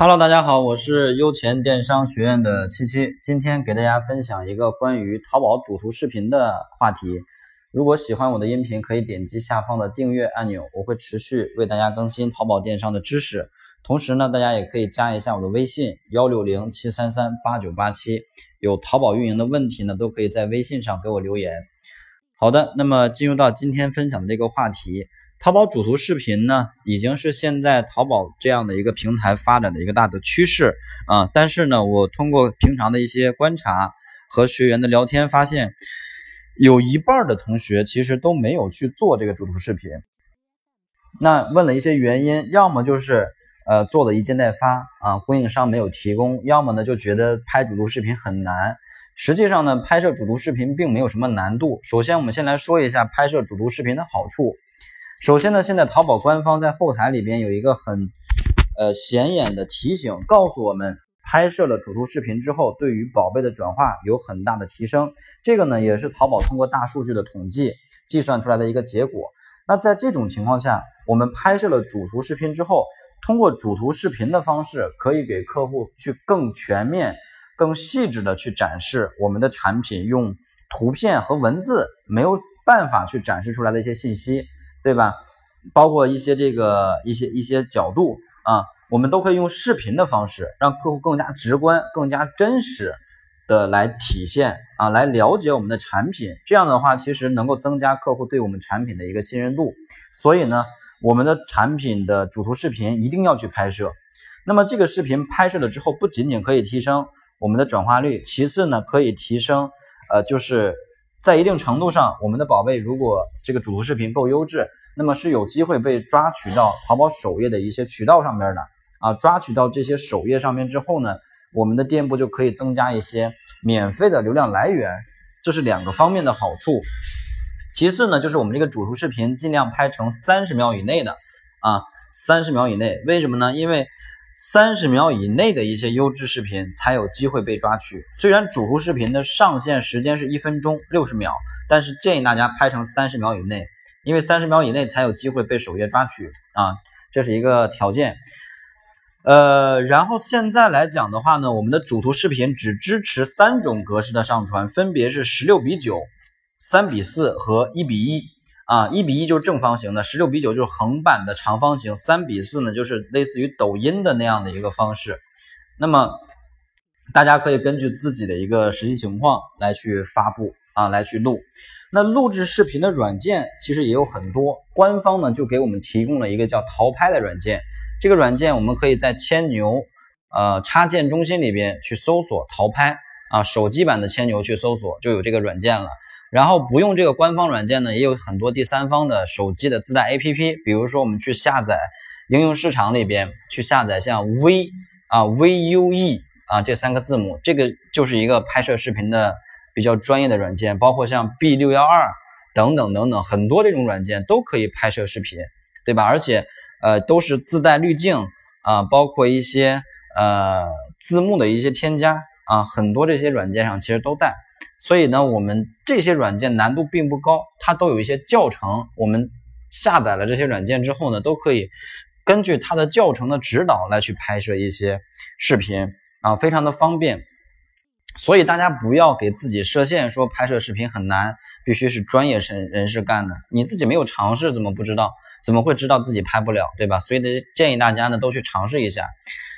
Hello，大家好，我是优钱电商学院的七七，今天给大家分享一个关于淘宝主图视频的话题。如果喜欢我的音频，可以点击下方的订阅按钮，我会持续为大家更新淘宝电商的知识。同时呢，大家也可以加一下我的微信幺六零七三三八九八七，有淘宝运营的问题呢，都可以在微信上给我留言。好的，那么进入到今天分享的这个话题。淘宝主图视频呢，已经是现在淘宝这样的一个平台发展的一个大的趋势啊。但是呢，我通过平常的一些观察和学员的聊天，发现有一半的同学其实都没有去做这个主图视频。那问了一些原因，要么就是呃做的一件代发啊，供应商没有提供；要么呢就觉得拍主图视频很难。实际上呢，拍摄主图视频并没有什么难度。首先，我们先来说一下拍摄主图视频的好处。首先呢，现在淘宝官方在后台里边有一个很呃显眼的提醒，告诉我们拍摄了主图视频之后，对于宝贝的转化有很大的提升。这个呢，也是淘宝通过大数据的统计计算出来的一个结果。那在这种情况下，我们拍摄了主图视频之后，通过主图视频的方式，可以给客户去更全面、更细致的去展示我们的产品，用图片和文字没有办法去展示出来的一些信息。对吧？包括一些这个一些一些角度啊，我们都可以用视频的方式，让客户更加直观、更加真实的来体现啊，来了解我们的产品。这样的话，其实能够增加客户对我们产品的一个信任度。所以呢，我们的产品的主图视频一定要去拍摄。那么这个视频拍摄了之后，不仅仅可以提升我们的转化率，其次呢，可以提升呃，就是。在一定程度上，我们的宝贝如果这个主图视频够优质，那么是有机会被抓取到淘宝首页的一些渠道上面的啊。抓取到这些首页上面之后呢，我们的店铺就可以增加一些免费的流量来源，这是两个方面的好处。其次呢，就是我们这个主图视频尽量拍成三十秒以内的啊，三十秒以内，为什么呢？因为三十秒以内的一些优质视频才有机会被抓取。虽然主图视频的上线时间是一分钟六十秒，但是建议大家拍成三十秒以内，因为三十秒以内才有机会被首页抓取啊，这是一个条件。呃，然后现在来讲的话呢，我们的主图视频只支持三种格式的上传，分别是十六比九、三比四和一比一。啊，一比一就是正方形的，十六比九就是横版的长方形，三比四呢就是类似于抖音的那样的一个方式。那么大家可以根据自己的一个实际情况来去发布啊，来去录。那录制视频的软件其实也有很多，官方呢就给我们提供了一个叫淘拍的软件。这个软件我们可以在千牛呃插件中心里边去搜索淘拍啊，手机版的千牛去搜索就有这个软件了。然后不用这个官方软件呢，也有很多第三方的手机的自带 APP，比如说我们去下载应用市场里边去下载像 V 啊 VUE 啊这三个字母，这个就是一个拍摄视频的比较专业的软件，包括像 B 六幺二等等等等很多这种软件都可以拍摄视频，对吧？而且呃都是自带滤镜啊，包括一些呃字幕的一些添加啊，很多这些软件上其实都带。所以呢，我们这些软件难度并不高，它都有一些教程。我们下载了这些软件之后呢，都可以根据它的教程的指导来去拍摄一些视频啊，非常的方便。所以大家不要给自己设限，说拍摄视频很难，必须是专业人人士干的。你自己没有尝试，怎么不知道？怎么会知道自己拍不了，对吧？所以呢，建议大家呢都去尝试一下。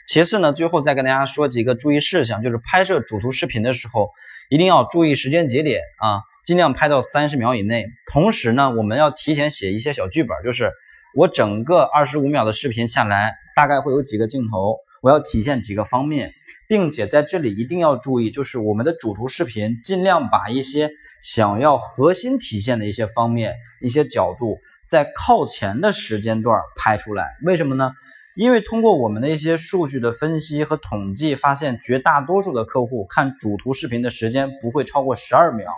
其次呢，最后再跟大家说几个注意事项，就是拍摄主图视频的时候。一定要注意时间节点啊，尽量拍到三十秒以内。同时呢，我们要提前写一些小剧本，就是我整个二十五秒的视频下来，大概会有几个镜头，我要体现几个方面，并且在这里一定要注意，就是我们的主图视频尽量把一些想要核心体现的一些方面、一些角度，在靠前的时间段拍出来。为什么呢？因为通过我们的一些数据的分析和统计，发现绝大多数的客户看主图视频的时间不会超过十二秒，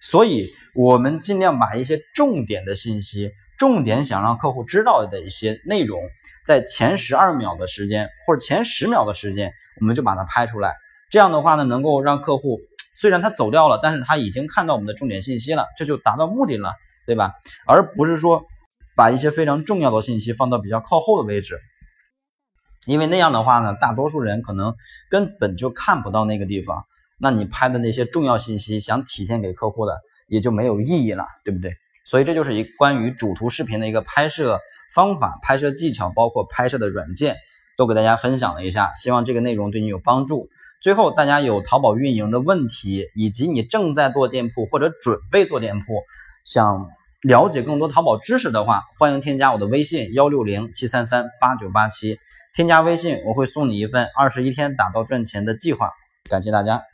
所以我们尽量把一些重点的信息、重点想让客户知道的一些内容，在前十二秒的时间或者前十秒的时间，我们就把它拍出来。这样的话呢，能够让客户虽然他走掉了，但是他已经看到我们的重点信息了，这就达到目的了，对吧？而不是说把一些非常重要的信息放到比较靠后的位置。因为那样的话呢，大多数人可能根本就看不到那个地方，那你拍的那些重要信息想体现给客户的也就没有意义了，对不对？所以这就是一关于主图视频的一个拍摄方法、拍摄技巧，包括拍摄的软件，都给大家分享了一下，希望这个内容对你有帮助。最后，大家有淘宝运营的问题，以及你正在做店铺或者准备做店铺，想了解更多淘宝知识的话，欢迎添加我的微信幺六零七三三八九八七。添加微信，我会送你一份二十一天打造赚钱的计划。感谢大家。